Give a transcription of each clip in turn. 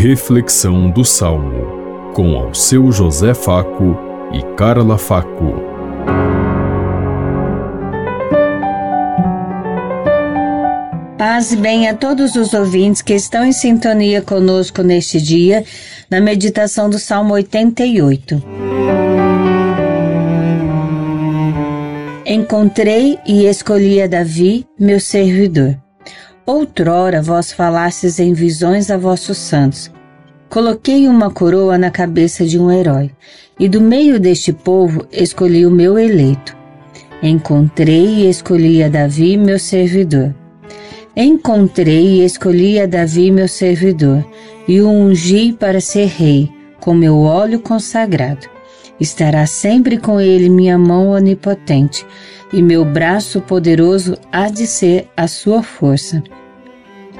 Reflexão do Salmo, com ao seu José Faco e Carla Faco. Paz e bem a todos os ouvintes que estão em sintonia conosco neste dia, na meditação do Salmo 88. Encontrei e escolhi a Davi, meu servidor. Outrora vós falastes em visões a vossos santos. Coloquei uma coroa na cabeça de um herói, e do meio deste povo escolhi o meu eleito. Encontrei e escolhi a Davi, meu servidor. Encontrei e escolhi a Davi, meu servidor, e o ungi para ser rei, com meu óleo consagrado. Estará sempre com ele minha mão onipotente, e meu braço poderoso há de ser a sua força.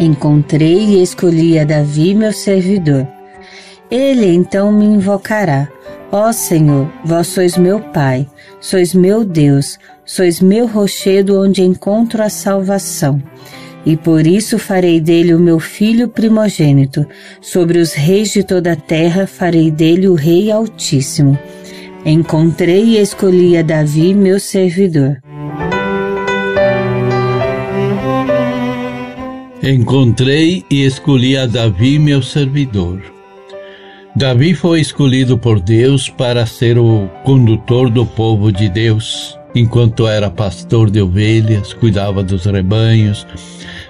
Encontrei e escolhi a Davi, meu servidor. Ele então me invocará. Ó Senhor, vós sois meu Pai, sois meu Deus, sois meu rochedo onde encontro a salvação. E por isso farei dele o meu filho primogênito. Sobre os reis de toda a terra farei dele o Rei Altíssimo. Encontrei e escolhi a Davi, meu servidor. Encontrei e escolhi a Davi, meu servidor. Davi foi escolhido por Deus para ser o condutor do povo de Deus. Enquanto era pastor de ovelhas, cuidava dos rebanhos,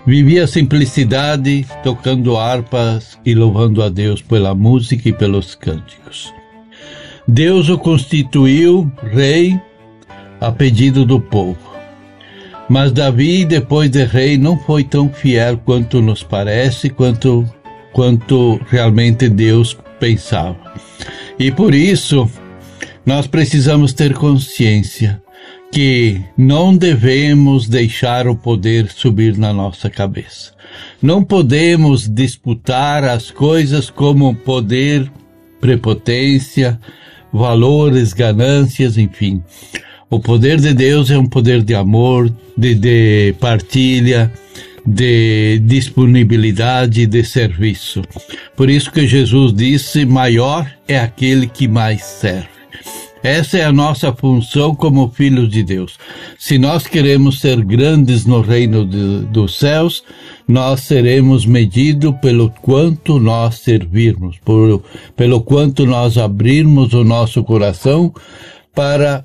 vivia a simplicidade, tocando harpas e louvando a Deus pela música e pelos cânticos. Deus o constituiu rei a pedido do povo. Mas Davi, depois de rei, não foi tão fiel quanto nos parece, quanto, quanto realmente Deus pensava. E por isso, nós precisamos ter consciência que não devemos deixar o poder subir na nossa cabeça. Não podemos disputar as coisas como poder, prepotência, valores, ganâncias, enfim. O poder de Deus é um poder de amor, de, de partilha, de disponibilidade, de serviço. Por isso que Jesus disse: maior é aquele que mais serve. Essa é a nossa função como filhos de Deus. Se nós queremos ser grandes no reino de, dos céus, nós seremos medidos pelo quanto nós servirmos, por, pelo quanto nós abrirmos o nosso coração para